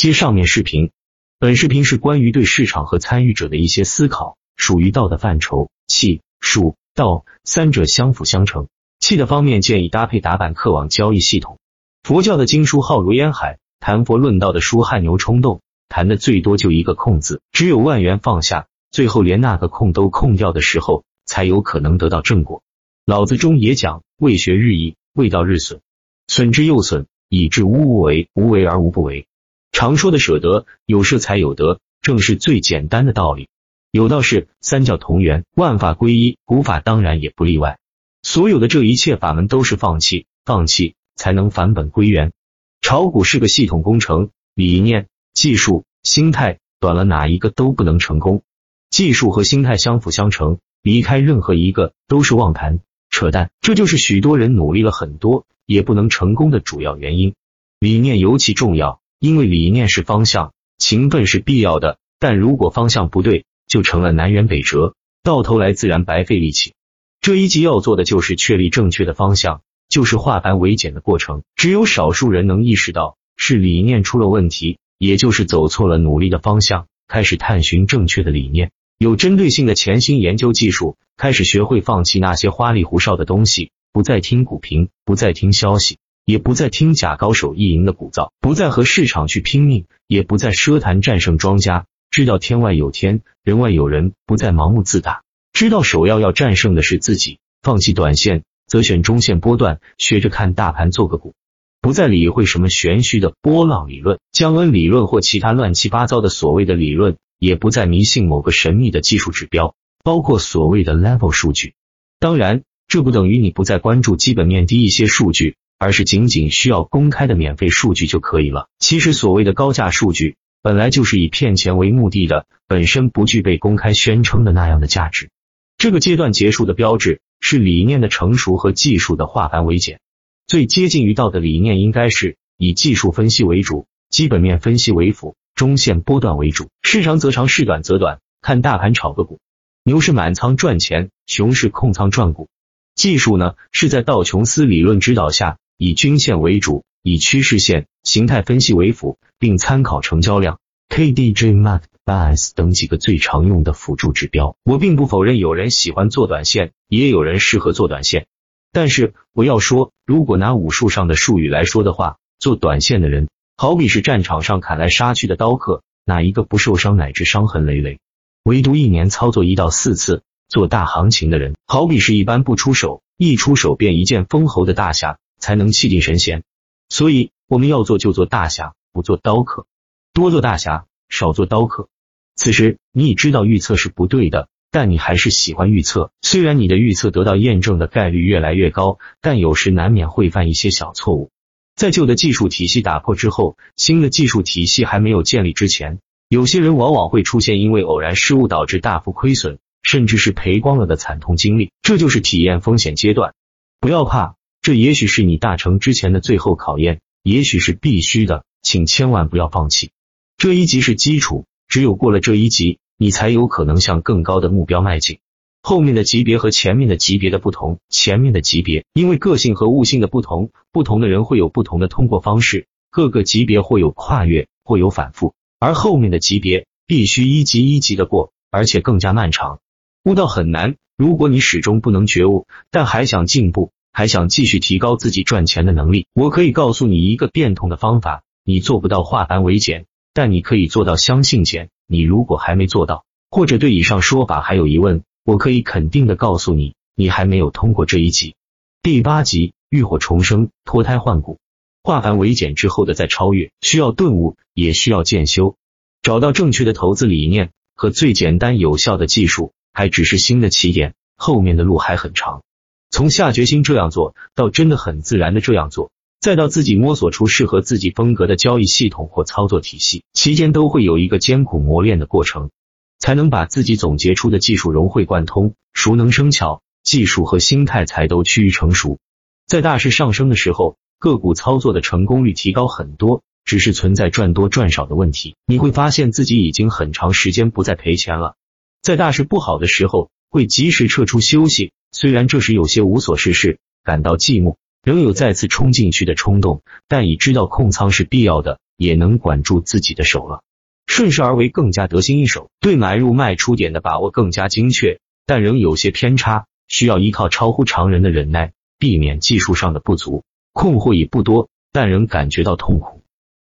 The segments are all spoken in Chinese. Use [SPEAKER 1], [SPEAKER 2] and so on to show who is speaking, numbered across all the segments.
[SPEAKER 1] 接上面视频，本视频是关于对市场和参与者的一些思考，属于道的范畴。气、术、道三者相辅相成。气的方面建议搭配打板客网交易系统。佛教的经书浩如烟海，谈佛论道的书汗牛充栋，谈的最多就一个空字，只有万元放下，最后连那个空都空掉的时候，才有可能得到正果。老子中也讲，未学日益，未道日损，损之又损，以致无无为，无为而无不为。常说的舍得，有舍才有得，正是最简单的道理。有道是三教同源，万法归一，古法当然也不例外。所有的这一切法门都是放弃，放弃才能返本归元。炒股是个系统工程，理念、技术、心态短了哪一个都不能成功。技术和心态相辅相成，离开任何一个都是妄谈、扯淡。这就是许多人努力了很多也不能成功的主要原因。理念尤其重要。因为理念是方向，勤奋是必要的，但如果方向不对，就成了南辕北辙，到头来自然白费力气。这一集要做的就是确立正确的方向，就是化繁为简的过程。只有少数人能意识到是理念出了问题，也就是走错了努力的方向，开始探寻正确的理念，有针对性的潜心研究技术，开始学会放弃那些花里胡哨的东西，不再听股评，不再听消息。也不再听假高手意淫的鼓噪，不再和市场去拼命，也不再奢谈战胜庄家。知道天外有天，人外有人，不再盲目自大。知道首要要战胜的是自己，放弃短线，则选中线波段，学着看大盘做个股。不再理会什么玄虚的波浪理论、江恩理论或其他乱七八糟的所谓的理论，也不再迷信某个神秘的技术指标，包括所谓的 level 数据。当然，这不等于你不再关注基本面低一些数据。而是仅仅需要公开的免费数据就可以了。其实所谓的高价数据，本来就是以骗钱为目的的，本身不具备公开宣称的那样的价值。这个阶段结束的标志是理念的成熟和技术的化繁为简。最接近于道的理念应该是以技术分析为主，基本面分析为辅，中线波段为主，市长则长，市短则短，看大盘炒个股，牛市满仓赚钱，熊市控仓赚股。技术呢，是在道琼斯理论指导下。以均线为主，以趋势线、形态分析为辅，并参考成交量、KDJ、MACD、BAS 等几个最常用的辅助指标。我并不否认有人喜欢做短线，也有人适合做短线。但是我要说，如果拿武术上的术语来说的话，做短线的人，好比是战场上砍来杀去的刀客，哪一个不受伤乃至伤痕累累？唯独一年操作一到四次做大行情的人，好比是一般不出手，一出手便一剑封喉的大侠。才能气定神闲，所以我们要做就做大侠，不做刀客，多做大侠，少做刀客。此时你已知道预测是不对的，但你还是喜欢预测。虽然你的预测得到验证的概率越来越高，但有时难免会犯一些小错误。在旧的技术体系打破之后，新的技术体系还没有建立之前，有些人往往会出现因为偶然失误导致大幅亏损，甚至是赔光了的惨痛经历。这就是体验风险阶段，不要怕。这也许是你大成之前的最后考验，也许是必须的，请千万不要放弃。这一级是基础，只有过了这一级，你才有可能向更高的目标迈进。后面的级别和前面的级别的不同，前面的级别因为个性和悟性的不同，不同的人会有不同的通过方式，各个级别或有跨越，或有反复，而后面的级别必须一级一级的过，而且更加漫长。悟道很难，如果你始终不能觉悟，但还想进步。还想继续提高自己赚钱的能力？我可以告诉你一个变通的方法。你做不到化繁为简，但你可以做到相信简。你如果还没做到，或者对以上说法还有疑问，我可以肯定的告诉你，你还没有通过这一集。第八集浴火重生，脱胎换骨，化繁为简之后的再超越，需要顿悟，也需要渐修。找到正确的投资理念和最简单有效的技术，还只是新的起点，后面的路还很长。从下决心这样做，到真的很自然的这样做，再到自己摸索出适合自己风格的交易系统或操作体系，期间都会有一个艰苦磨练的过程，才能把自己总结出的技术融会贯通，熟能生巧，技术和心态才都趋于成熟。在大势上升的时候，个股操作的成功率提高很多，只是存在赚多赚少的问题。你会发现自己已经很长时间不再赔钱了。在大势不好的时候，会及时撤出休息。虽然这时有些无所事事，感到寂寞，仍有再次冲进去的冲动，但已知道控仓是必要的，也能管住自己的手了。顺势而为更加得心应手，对买入卖出点的把握更加精确，但仍有些偏差，需要依靠超乎常人的忍耐，避免技术上的不足。困惑已不多，但仍感觉到痛苦。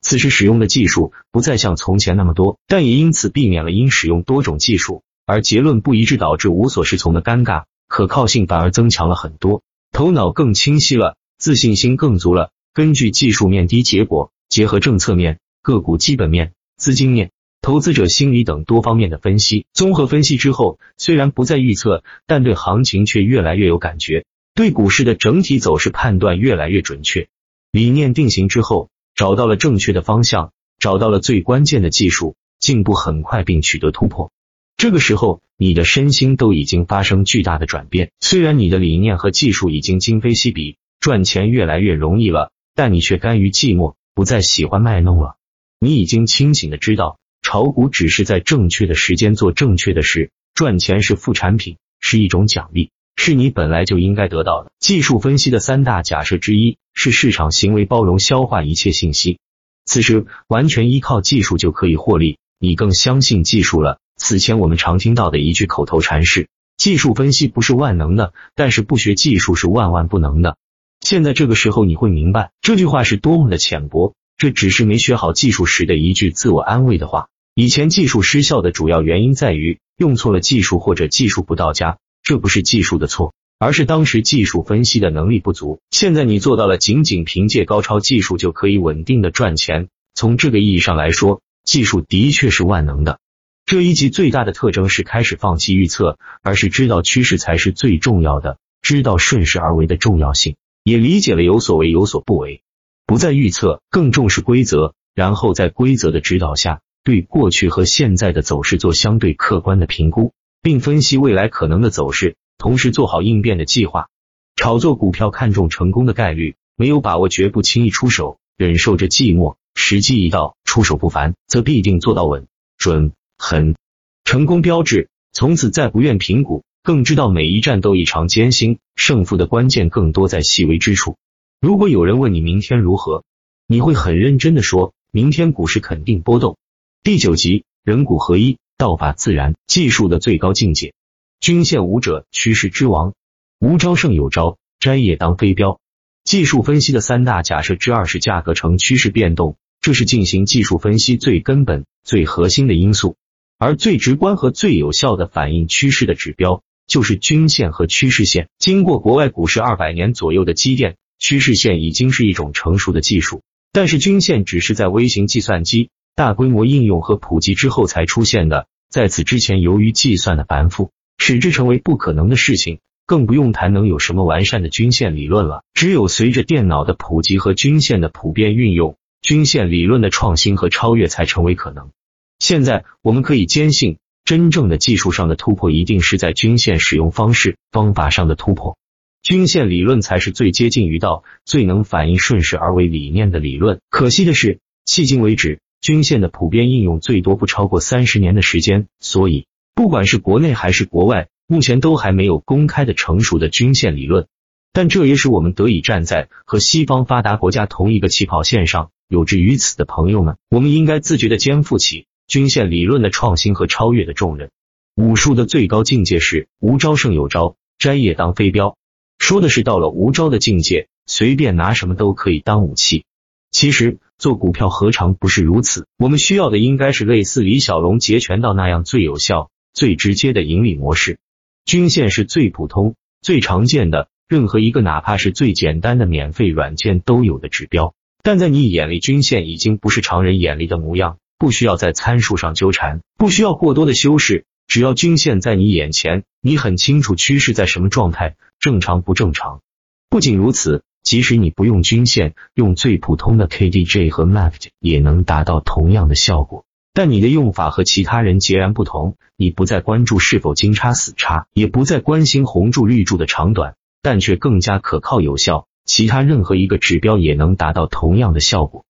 [SPEAKER 1] 此时使用的技术不再像从前那么多，但也因此避免了因使用多种技术而结论不一致导致无所适从的尴尬，可靠性反而增强了很多，头脑更清晰了，自信心更足了。根据技术面低结果，结合政策面、个股基本面、资金面、投资者心理等多方面的分析，综合分析之后，虽然不再预测，但对行情却越来越有感觉。对股市的整体走势判断越来越准确，理念定型之后，找到了正确的方向，找到了最关键的技术，进步很快并取得突破。这个时候，你的身心都已经发生巨大的转变。虽然你的理念和技术已经今非昔比，赚钱越来越容易了，但你却甘于寂寞，不再喜欢卖弄了。你已经清醒的知道，炒股只是在正确的时间做正确的事，赚钱是副产品，是一种奖励。是你本来就应该得到的。技术分析的三大假设之一是市场行为包容消化一切信息。此时完全依靠技术就可以获利，你更相信技术了。此前我们常听到的一句口头禅是：技术分析不是万能的，但是不学技术是万万不能的。现在这个时候你会明白这句话是多么的浅薄，这只是没学好技术时的一句自我安慰的话。以前技术失效的主要原因在于用错了技术或者技术不到家。这不是技术的错，而是当时技术分析的能力不足。现在你做到了，仅仅凭借高超技术就可以稳定的赚钱。从这个意义上来说，技术的确是万能的。这一集最大的特征是开始放弃预测，而是知道趋势才是最重要的，知道顺势而为的重要性，也理解了有所为有所不为，不再预测，更重视规则，然后在规则的指导下，对过去和现在的走势做相对客观的评估。并分析未来可能的走势，同时做好应变的计划。炒作股票看重成功的概率，没有把握绝不轻易出手，忍受着寂寞。时机一到，出手不凡，则必定做到稳、准、很。成功标志，从此再不愿评股，更知道每一战都异常艰辛，胜负的关键更多在细微之处。如果有人问你明天如何，你会很认真的说，明天股市肯定波动。第九集，人股合一。道法自然，技术的最高境界。均线无者，趋势之王。无招胜有招，摘叶当飞镖。技术分析的三大假设之二是价格呈趋势变动，这是进行技术分析最根本、最核心的因素。而最直观和最有效的反映趋势的指标，就是均线和趋势线。经过国外股市二百年左右的积淀，趋势线已经是一种成熟的技术，但是均线只是在微型计算机。大规模应用和普及之后才出现的，在此之前，由于计算的繁复，使之成为不可能的事情，更不用谈能有什么完善的均线理论了。只有随着电脑的普及和均线的普遍运用，均线理论的创新和超越才成为可能。现在我们可以坚信，真正的技术上的突破一定是在均线使用方式方法上的突破，均线理论才是最接近于道、最能反映顺势而为理念的理论。可惜的是，迄今为止。均线的普遍应用最多不超过三十年的时间，所以不管是国内还是国外，目前都还没有公开的成熟的均线理论。但这也使我们得以站在和西方发达国家同一个起跑线上。有志于此的朋友们，我们应该自觉的肩负起均线理论的创新和超越的重任。武术的最高境界是无招胜有招，摘叶当飞镖，说的是到了无招的境界，随便拿什么都可以当武器。其实。做股票何尝不是如此？我们需要的应该是类似李小龙截拳道那样最有效、最直接的盈利模式。均线是最普通、最常见的，任何一个哪怕是最简单的免费软件都有的指标。但在你眼里，均线已经不是常人眼里的模样，不需要在参数上纠缠，不需要过多的修饰，只要均线在你眼前，你很清楚趋势在什么状态，正常不正常。不仅如此。即使你不用均线，用最普通的 KDJ 和 MACD 也能达到同样的效果。但你的用法和其他人截然不同，你不再关注是否金叉死叉，也不再关心红柱绿柱的长短，但却更加可靠有效。其他任何一个指标也能达到同样的效果。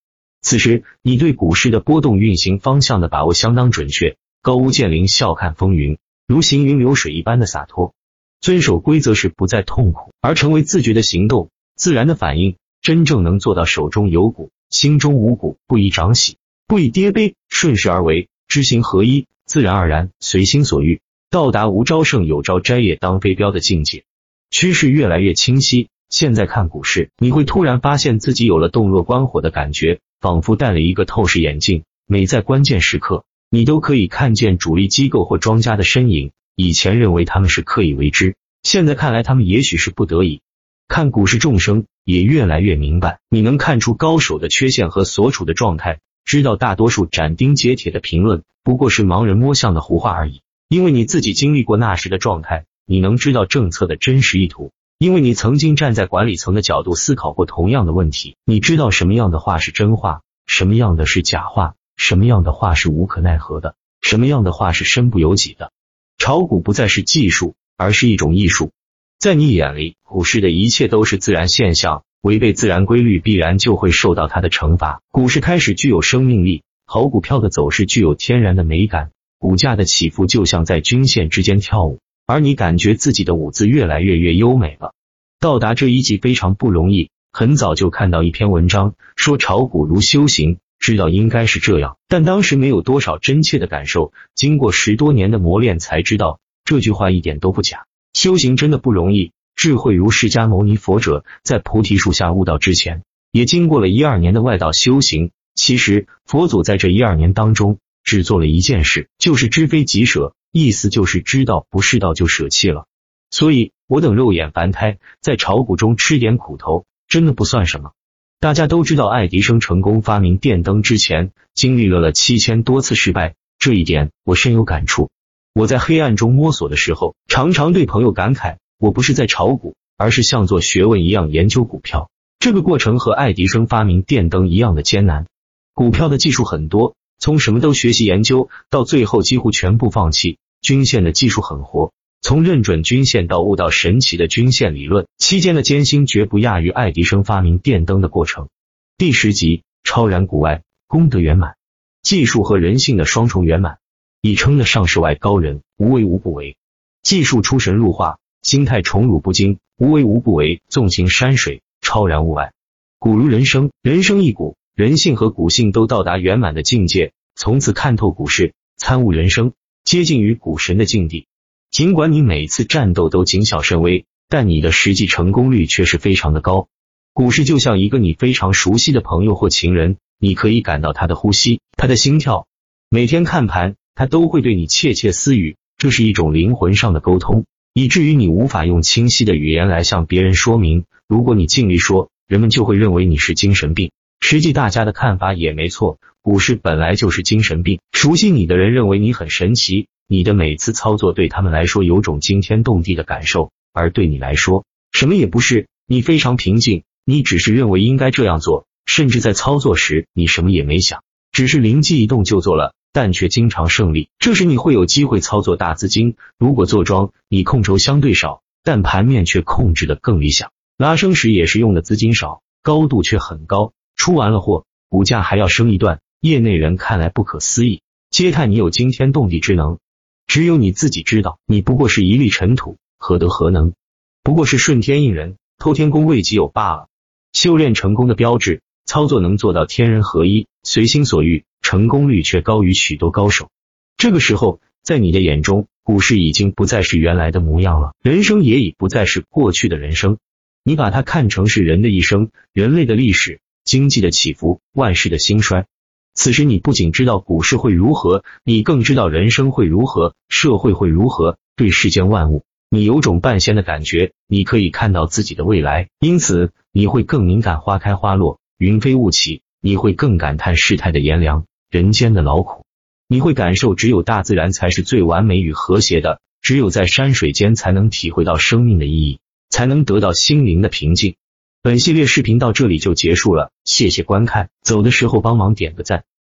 [SPEAKER 1] 此时，你对股市的波动运行方向的把握相当准确，高屋建瓴，笑看风云，如行云流水一般的洒脱。遵守规则是不再痛苦，而成为自觉的行动。自然的反应，真正能做到手中有股，心中无股，不以涨喜，不以跌悲，顺势而为，知行合一，自然而然，随心所欲，到达无招胜有招摘也当飞镖的境界。趋势越来越清晰。现在看股市，你会突然发现自己有了洞若观火的感觉，仿佛戴了一个透视眼镜。每在关键时刻，你都可以看见主力机构或庄家的身影。以前认为他们是刻意为之，现在看来他们也许是不得已。看股市众生也越来越明白，你能看出高手的缺陷和所处的状态，知道大多数斩钉截铁的评论不过是盲人摸象的胡话而已。因为你自己经历过那时的状态，你能知道政策的真实意图。因为你曾经站在管理层的角度思考过同样的问题，你知道什么样的话是真话，什么样的是假话，什么样的话是无可奈何的，什么样的话是身不由己的。炒股不再是技术，而是一种艺术。在你眼里，股市的一切都是自然现象，违背自然规律必然就会受到它的惩罚。股市开始具有生命力，好股票的走势具有天然的美感，股价的起伏就像在均线之间跳舞。而你感觉自己的舞姿越来越越优美了。到达这一季非常不容易，很早就看到一篇文章说炒股如修行，知道应该是这样，但当时没有多少真切的感受。经过十多年的磨练，才知道这句话一点都不假。修行真的不容易。智慧如释迦牟尼佛者在菩提树下悟道之前，也经过了一二年的外道修行。其实佛祖在这一二年当中，只做了一件事，就是知非即舍。意思就是知道不是道就舍弃了，所以我等肉眼凡胎在炒股中吃点苦头，真的不算什么。大家都知道，爱迪生成功发明电灯之前，经历了了七千多次失败，这一点我深有感触。我在黑暗中摸索的时候，常常对朋友感慨：我不是在炒股，而是像做学问一样研究股票。这个过程和爱迪生发明电灯一样的艰难。股票的技术很多，从什么都学习研究，到最后几乎全部放弃。均线的技术很活，从认准均线到悟到神奇的均线理论，期间的艰辛绝不亚于爱迪生发明电灯的过程。第十集，超然古外，功德圆满，技术和人性的双重圆满，已称得上世外高人，无为无不为。技术出神入化，心态宠辱不惊，无为无不为，纵情山水，超然物外。古如人生，人生一股，人性和股性都到达圆满的境界，从此看透股市，参悟人生。接近于股神的境地，尽管你每次战斗都谨小慎微，但你的实际成功率却是非常的高。股市就像一个你非常熟悉的朋友或情人，你可以感到他的呼吸、他的心跳。每天看盘，他都会对你窃窃私语，这是一种灵魂上的沟通，以至于你无法用清晰的语言来向别人说明。如果你尽力说，人们就会认为你是精神病。实际大家的看法也没错。股市本来就是精神病，熟悉你的人认为你很神奇，你的每次操作对他们来说有种惊天动地的感受，而对你来说什么也不是，你非常平静，你只是认为应该这样做，甚至在操作时你什么也没想，只是灵机一动就做了，但却经常胜利。这时你会有机会操作大资金，如果做庄，你控筹相对少，但盘面却控制的更理想，拉升时也是用的资金少，高度却很高，出完了货，股价还要升一段。业内人看来不可思议，嗟叹你有惊天动地之能，只有你自己知道，你不过是一粒尘土，何德何能？不过是顺天应人，偷天功未己有罢了。修炼成功的标志，操作能做到天人合一，随心所欲，成功率却高于许多高手。这个时候，在你的眼中，股市已经不再是原来的模样了，人生也已不再是过去的人生，你把它看成是人的一生，人类的历史，经济的起伏，万事的兴衰。此时，你不仅知道股市会如何，你更知道人生会如何，社会会如何。对世间万物，你有种半仙的感觉，你可以看到自己的未来，因此你会更敏感花开花落、云飞雾起，你会更感叹世态的炎凉、人间的劳苦，你会感受只有大自然才是最完美与和谐的，只有在山水间才能体会到生命的意义，才能得到心灵的平静。本系列视频到这里就结束了，谢谢观看，走的时候帮忙点个赞。